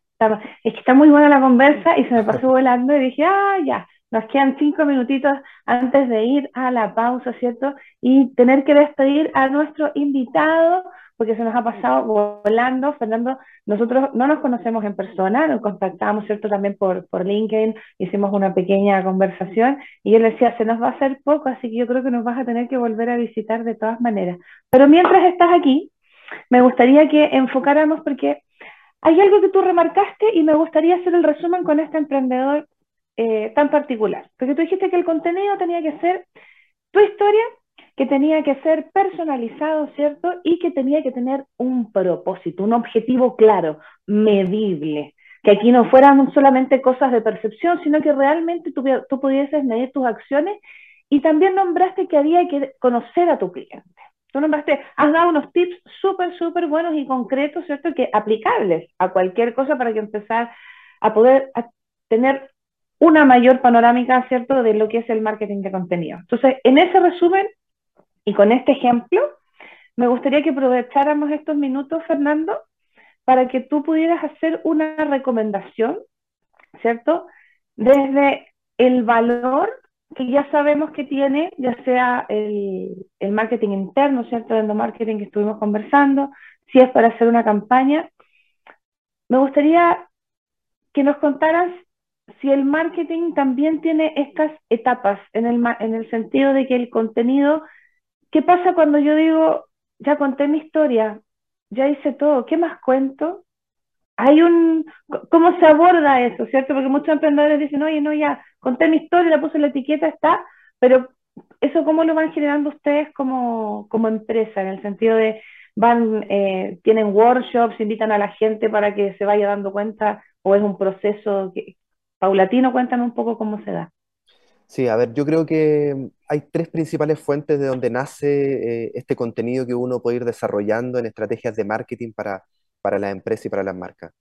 Es que está muy buena la conversa y se me pasó volando y dije, ah, ya, nos quedan cinco minutitos antes de ir a la pausa, ¿cierto? Y tener que despedir a nuestro invitado, porque se nos ha pasado volando. Fernando, nosotros no nos conocemos en persona, nos contactamos, ¿cierto? También por, por LinkedIn, hicimos una pequeña conversación y él decía, se nos va a hacer poco, así que yo creo que nos vas a tener que volver a visitar de todas maneras. Pero mientras estás aquí, me gustaría que enfocáramos porque hay algo que tú remarcaste y me gustaría hacer el resumen con este emprendedor eh, tan particular. Porque tú dijiste que el contenido tenía que ser tu historia, que tenía que ser personalizado, ¿cierto? Y que tenía que tener un propósito, un objetivo claro, medible. Que aquí no fueran solamente cosas de percepción, sino que realmente tú, tú pudieses medir tus acciones y también nombraste que había que conocer a tu cliente. Tú nombraste, has dado unos tips súper, súper buenos y concretos, ¿cierto? Que aplicables a cualquier cosa para que empezar a poder tener una mayor panorámica, ¿cierto?, de lo que es el marketing de contenido. Entonces, en ese resumen y con este ejemplo, me gustaría que aprovecháramos estos minutos, Fernando, para que tú pudieras hacer una recomendación, ¿cierto?, desde el valor que ya sabemos que tiene, ya sea el, marketing interno, ¿cierto?, el marketing que estuvimos conversando, si es para hacer una campaña. Me gustaría que nos contaras si el marketing también tiene estas etapas en el, en el sentido de que el contenido, ¿qué pasa cuando yo digo, ya conté mi historia, ya hice todo, ¿qué más cuento? Hay un, ¿cómo se aborda eso, cierto? Porque muchos emprendedores dicen, oye, no, ya conté mi historia, la puse la etiqueta, está, pero eso cómo lo van generando ustedes como, como empresa, en el sentido de, van, eh, tienen workshops, invitan a la gente para que se vaya dando cuenta, o es un proceso que, paulatino, cuéntame un poco cómo se da. Sí, a ver, yo creo que hay tres principales fuentes de donde nace eh, este contenido que uno puede ir desarrollando en estrategias de marketing para, para la empresa y para las marcas.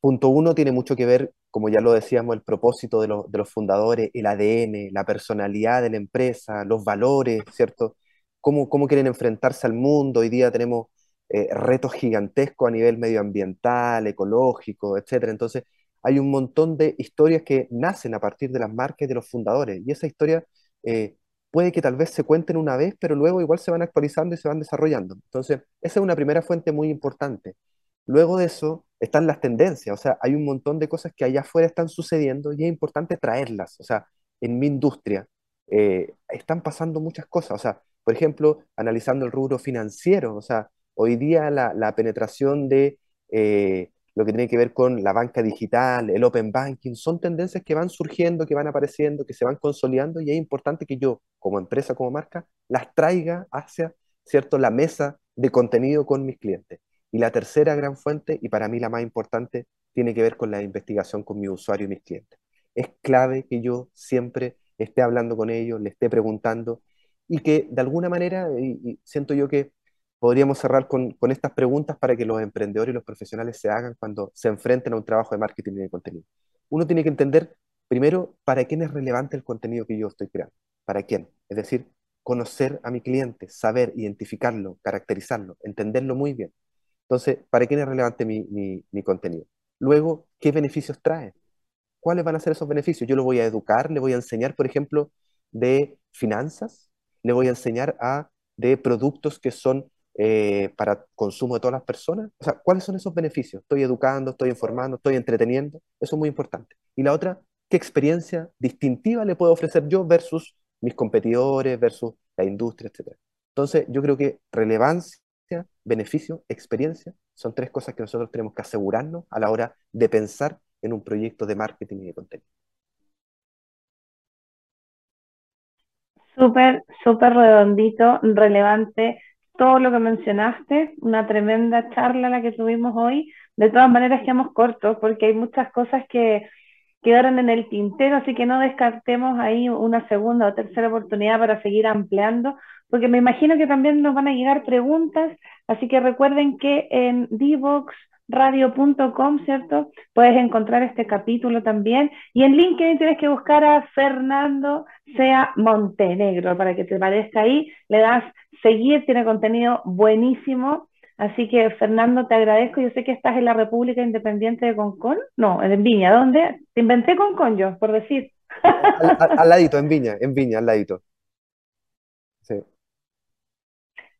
Punto uno tiene mucho que ver, como ya lo decíamos, el propósito de, los fundadores, el ADN, la personalidad de la empresa, los valores, ¿cierto? Cómo, cómo quieren enfrentarse al mundo. Hoy día tenemos eh, retos gigantescos a nivel medioambiental, ecológico, etc. Entonces, hay un montón de historias que nacen a partir de las marcas y de los fundadores. Y esa historia eh, puede que tal vez se cuenten una vez, pero luego igual se van actualizando y se van desarrollando. Entonces, esa es una primera fuente muy importante. Luego de eso están las tendencias, o sea, hay un montón de cosas que allá afuera están sucediendo y es importante traerlas. O sea, en mi industria eh, están pasando muchas cosas. O sea, por ejemplo, analizando el rubro financiero, o sea, hoy día la, penetración de eh, lo que tiene que ver con la banca digital, el open banking, son tendencias que van surgiendo, que van apareciendo, que se van consolidando y es importante que yo, como empresa, como marca, las traiga hacia, ¿cierto?, la mesa de contenido con mis clientes. Y la tercera gran fuente, y para mí la más importante, tiene que ver con la investigación con mi usuario y mis clientes. Es clave que yo siempre esté hablando con ellos, le esté preguntando y que de alguna manera, y siento yo que podríamos cerrar con, estas preguntas para que los emprendedores y los profesionales se hagan cuando se enfrenten a un trabajo de marketing y de contenido. Uno tiene que entender, primero, para quién es relevante el contenido que yo estoy creando. ¿Para quién? Es decir, conocer a mi cliente, saber, identificarlo, caracterizarlo, entenderlo muy bien. Entonces, ¿para quién es relevante mi, mi contenido? Luego, ¿qué beneficios trae? ¿Cuáles van a ser esos beneficios? Yo lo voy a educar, le voy a enseñar, por ejemplo, de finanzas, le voy a enseñar a de productos que son eh, para consumo de todas las personas? O sea, ¿cuáles son esos beneficios? Estoy educando, estoy informando, estoy entreteniendo, eso es muy importante. Y la otra, ¿qué experiencia distintiva le puedo ofrecer yo versus mis competidores, versus la industria, etcétera? Entonces, yo creo que relevancia, beneficio, experiencia, son tres cosas que nosotros tenemos que asegurarnos a la hora de pensar en un proyecto de marketing y de contenido. Súper, súper redondito, relevante todo lo que mencionaste, una tremenda charla la que tuvimos hoy. De todas maneras, quedamos cortos porque hay muchas cosas que quedaron en el tintero, así que no descartemos ahí una segunda o tercera oportunidad para seguir ampliando, porque me imagino que también nos van a llegar preguntas, así que recuerden que en Divox radio.com, ¿cierto? Puedes encontrar este capítulo también. Y en LinkedIn tienes que buscar a Fernando Sea Montenegro para que te aparezca ahí. Le das seguir, tiene contenido buenísimo Así que, Fernando, te agradezco. Yo sé que estás en la República Independiente de Concón. No, en Viña. ¿Dónde? Te inventé Concón yo, por decir. Al, ladito, en Viña, en Viña, al ladito. Sí.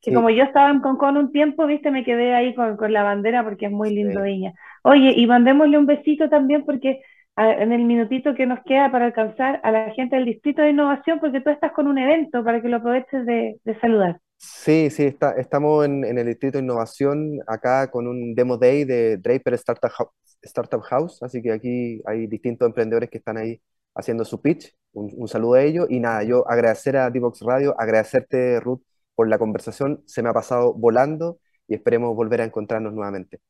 Que como yo estaba en Concón un tiempo, viste, me quedé ahí con, la bandera porque es muy lindo Viña. Oye, y mandémosle un besito también porque en el minutito que nos queda para alcanzar a la gente del Distrito de Innovación, porque tú estás con un evento para que lo aproveches de, saludar. Sí, sí, está, estamos en, el Distrito de Innovación acá con un Demo Day de Draper Startup, Startup House, así que aquí hay distintos emprendedores que están ahí haciendo su pitch. Un, saludo a ellos y nada, yo agradecer a Divox Radio, agradecerte Ruth por la conversación, se me ha pasado volando y esperemos volver a encontrarnos nuevamente.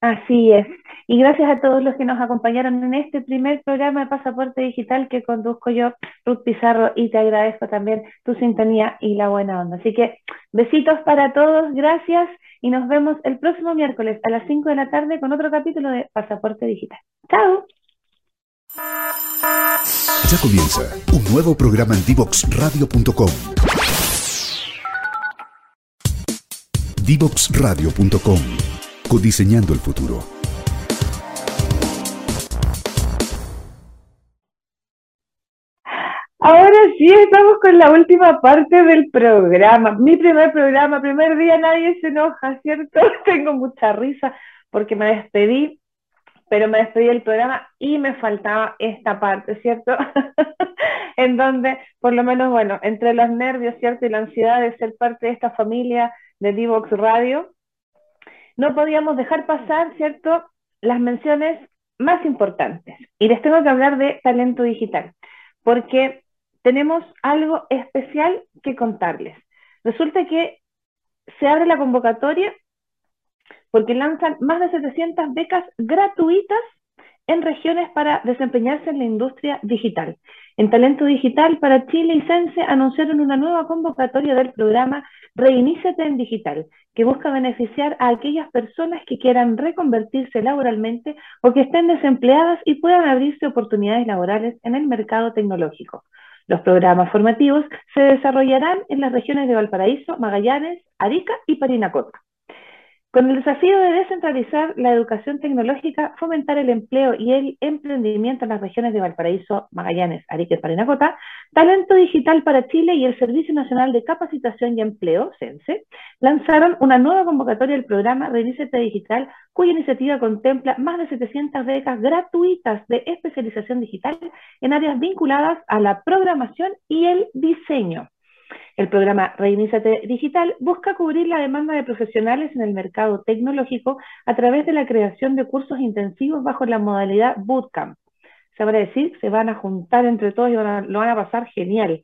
Así es. Y gracias a todos los que nos acompañaron en este primer programa de Pasaporte Digital que conduzco yo, Ruth Pizarro, y te agradezco también tu sintonía y la buena onda. Así que besitos para todos, gracias y nos vemos el próximo miércoles a las 5 de la tarde con otro capítulo de Pasaporte Digital. ¡Chao! Ya comienza un nuevo programa en divoxradio.com. Divoxradio.com Codiseñando el futuro. Ahora sí, estamos con la última parte del programa. Mi primer programa, primer día, nadie se enoja, ¿cierto? Tengo mucha risa porque me despedí, pero me despedí del programa y me faltaba esta parte, ¿cierto? en donde, por lo menos, bueno, entre los nervios, ¿cierto? Y la ansiedad de ser parte de esta familia de Divox Radio, no podíamos dejar pasar, ¿cierto?, las menciones más importantes. Y les tengo que hablar de talento digital, porque tenemos algo especial que contarles. Resulta que se abre la convocatoria porque lanzan más de 700 becas gratuitas en regiones para desempeñarse en la industria digital. En Talento Digital para Chile y Sense anunciaron una nueva convocatoria del programa Reiníciate en Digital, que busca beneficiar a aquellas personas que quieran reconvertirse laboralmente o que estén desempleadas y puedan abrirse oportunidades laborales en el mercado tecnológico. Los programas formativos se desarrollarán en las regiones de Valparaíso, Magallanes, Arica y Parinacota. Con el desafío de descentralizar la educación tecnológica, fomentar el empleo y el emprendimiento en las regiones de Valparaíso, Magallanes, Arica y Parinacota, Talento Digital para Chile y el Servicio Nacional de Capacitación y Empleo, CENSE, lanzaron una nueva convocatoria del programa Revísete Digital, cuya iniciativa contempla más de 700 becas gratuitas de especialización digital en áreas vinculadas a la programación y el diseño. El programa Reiníciate Digital busca cubrir la demanda de profesionales en el mercado tecnológico a través de la creación de cursos intensivos bajo la modalidad Bootcamp. Se va a decir, se van a juntar entre todos y lo van a pasar genial.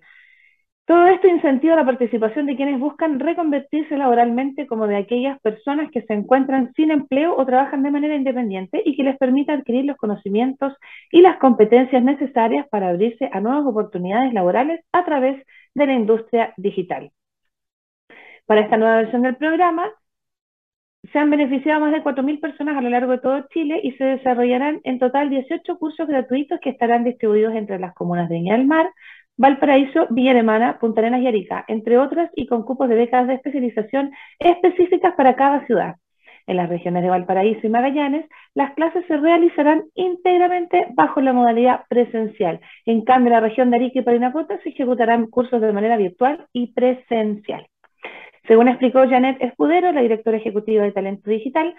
Todo esto incentiva la participación de quienes buscan reconvertirse laboralmente como de aquellas personas que se encuentran sin empleo o trabajan de manera independiente y que les permita adquirir los conocimientos y las competencias necesarias para abrirse a nuevas oportunidades laborales a través de la industria digital. Para esta nueva versión del programa, se han beneficiado más de 4.000 personas a lo largo de todo Chile y se desarrollarán en total 18 cursos gratuitos que estarán distribuidos entre las comunas de Viña del Mar, Valparaíso, Villa Alemana, Punta Arenas y Arica, entre otras, y con cupos de becas de especialización específicas para cada ciudad. En las regiones de Valparaíso y Magallanes, las clases se realizarán íntegramente bajo la modalidad presencial. En cambio, en la región de Arica y Parinacota se ejecutarán cursos de manera virtual y presencial. Según explicó Janet Escudero, la directora ejecutiva de Talento Digital,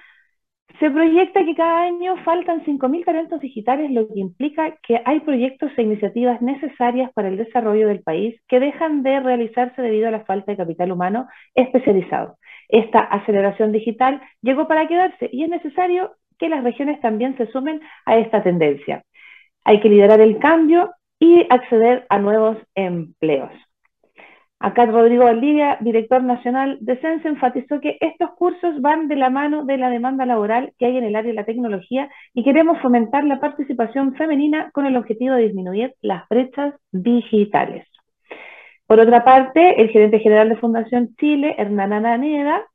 se proyecta que cada año faltan 5.000 talentos digitales, lo que implica que hay proyectos e iniciativas necesarias para el desarrollo del país que dejan de realizarse debido a la falta de capital humano especializado. Esta aceleración digital llegó para quedarse y es necesario que las regiones también se sumen a esta tendencia. Hay que liderar el cambio y acceder a nuevos empleos. Acá Rodrigo Valdivia, director nacional de CENSE, enfatizó que estos cursos van de la mano de la demanda laboral que hay en el área de la tecnología y queremos fomentar la participación femenina con el objetivo de disminuir las brechas digitales. Por otra parte, el gerente general de Fundación Chile, Hernán Ananeda,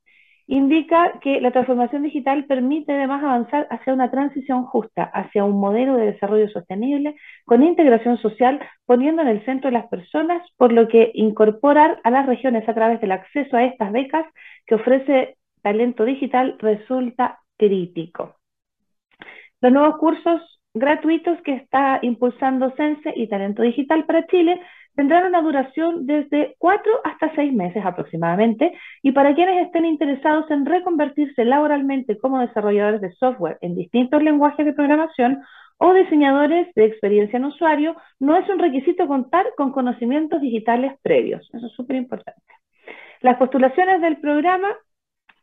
indica que la transformación digital permite además avanzar hacia una transición justa, hacia un modelo de desarrollo sostenible con integración social, poniendo en el centro de las personas, por lo que incorporar a las regiones a través del acceso a estas becas que ofrece talento digital resulta crítico. Los nuevos cursos gratuitos que está impulsando Sense y Talento Digital para Chile tendrán una duración desde cuatro hasta seis meses aproximadamente y para quienes estén interesados en reconvertirse laboralmente como desarrolladores de software en distintos lenguajes de programación o diseñadores de experiencia en usuario, no es un requisito contar con conocimientos digitales previos. Eso es súper importante. Las postulaciones del programa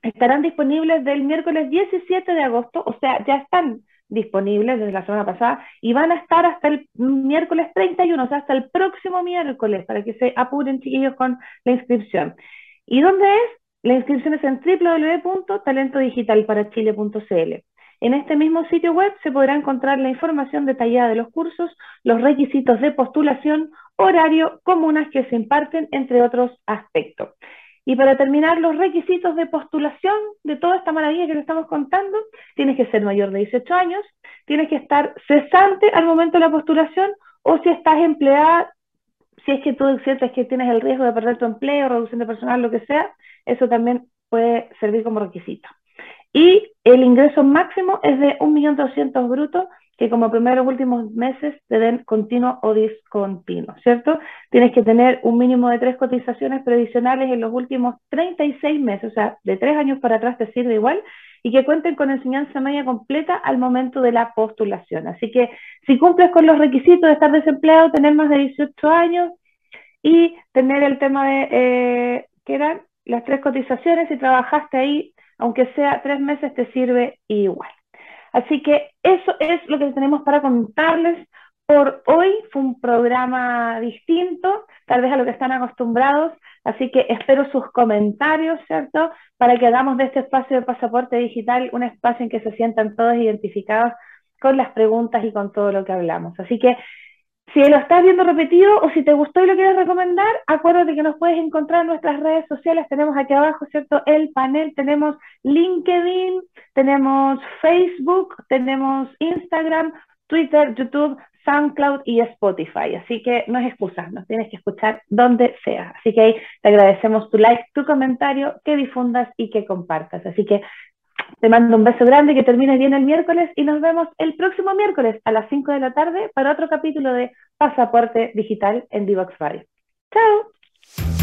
estarán disponibles del miércoles 17 de agosto, o sea, ya están disponibles desde la semana pasada y van a estar hasta el miércoles 31, o sea, hasta el próximo miércoles, para que se apuren chiquillos con la inscripción. ¿Y dónde es? La inscripción es en www.talentodigitalparachile.cl. En este mismo sitio web se podrá encontrar la información detallada de los cursos, los requisitos de postulación, horario, comunas que se imparten, entre otros aspectos. Y para terminar, los requisitos de postulación de toda esta maravilla que le estamos contando, tienes que ser mayor de 18 años, tienes que estar cesante al momento de la postulación o si estás empleada, si es que tú sientes que tienes el riesgo de perder tu empleo, reducción de personal, lo que sea, eso también puede servir como requisito. Y el ingreso máximo es de 1.200.000 brutos que como primeros últimos meses te den continuo o discontinuo, ¿cierto? Tienes que tener un mínimo de tres cotizaciones previsionales en los últimos 36 meses, o sea, de tres años para atrás te sirve igual, y que cuenten con enseñanza media completa al momento de la postulación. Así que si cumples con los requisitos de estar desempleado, tener más de 18 años y tener el tema de, eh, que eran las tres cotizaciones, si trabajaste ahí, aunque sea tres meses, te sirve igual. Así que eso es lo que tenemos para contarles por hoy. Fue un programa distinto, tal vez a lo que están acostumbrados, así que espero sus comentarios, ¿cierto? Para que hagamos de este espacio de pasaporte digital un espacio en que se sientan todos identificados con las preguntas y con todo lo que hablamos. Así que si lo estás viendo repetido o si te gustó y lo quieres recomendar, acuérdate que nos puedes encontrar en nuestras redes sociales. Tenemos aquí abajo, ¿cierto? El panel, tenemos LinkedIn, tenemos Facebook, tenemos Instagram, Twitter, YouTube, SoundCloud y Spotify. Así que no es excusa, nos tienes que escuchar donde sea. Así que ahí te agradecemos tu like, tu comentario, que difundas y que compartas. Así que te mando un beso grande, que termine bien el miércoles y nos vemos el próximo miércoles a las 5 de la tarde para otro capítulo de Pasaporte Digital en Divox. ¡Chao!